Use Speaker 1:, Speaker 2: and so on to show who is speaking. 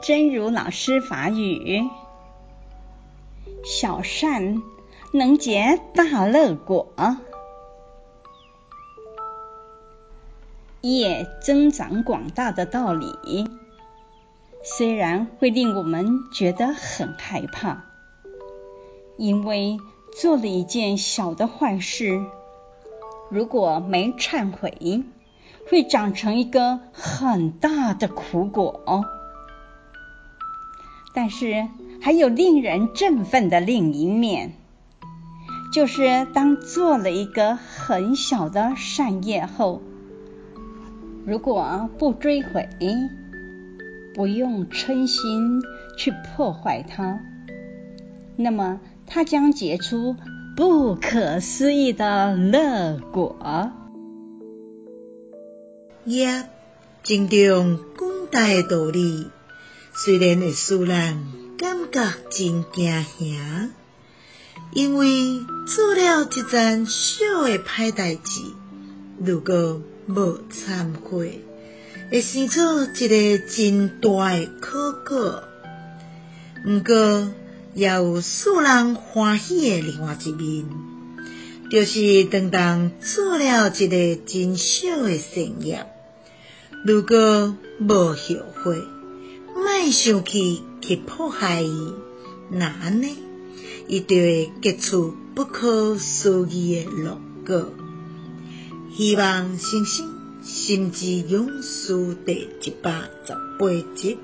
Speaker 1: 真如老师法语：小善能结大乐果，业增长广大的道理，虽然会令我们觉得很害怕，因为做了一件小的坏事，如果没忏悔，会长成一个很大的苦果。但是还有令人振奋的另一面，就是当做了一个很小的善业后，如果不追悔，不用嗔心去破坏它，那么它将结出不可思议的乐果。
Speaker 2: 业真重广大的道理。虽然会使人感觉真惊吓，因为做了一件小的歹代志，如果无忏悔，会生出一个真大的苦果。不过，也有使人欢喜的另外一面，就是当当做了一个真小的善业，如果无后悔。卖想去去迫害伊，那呢？伊就会结出不可思议的乐果。希望星星心之勇士第一百十八集。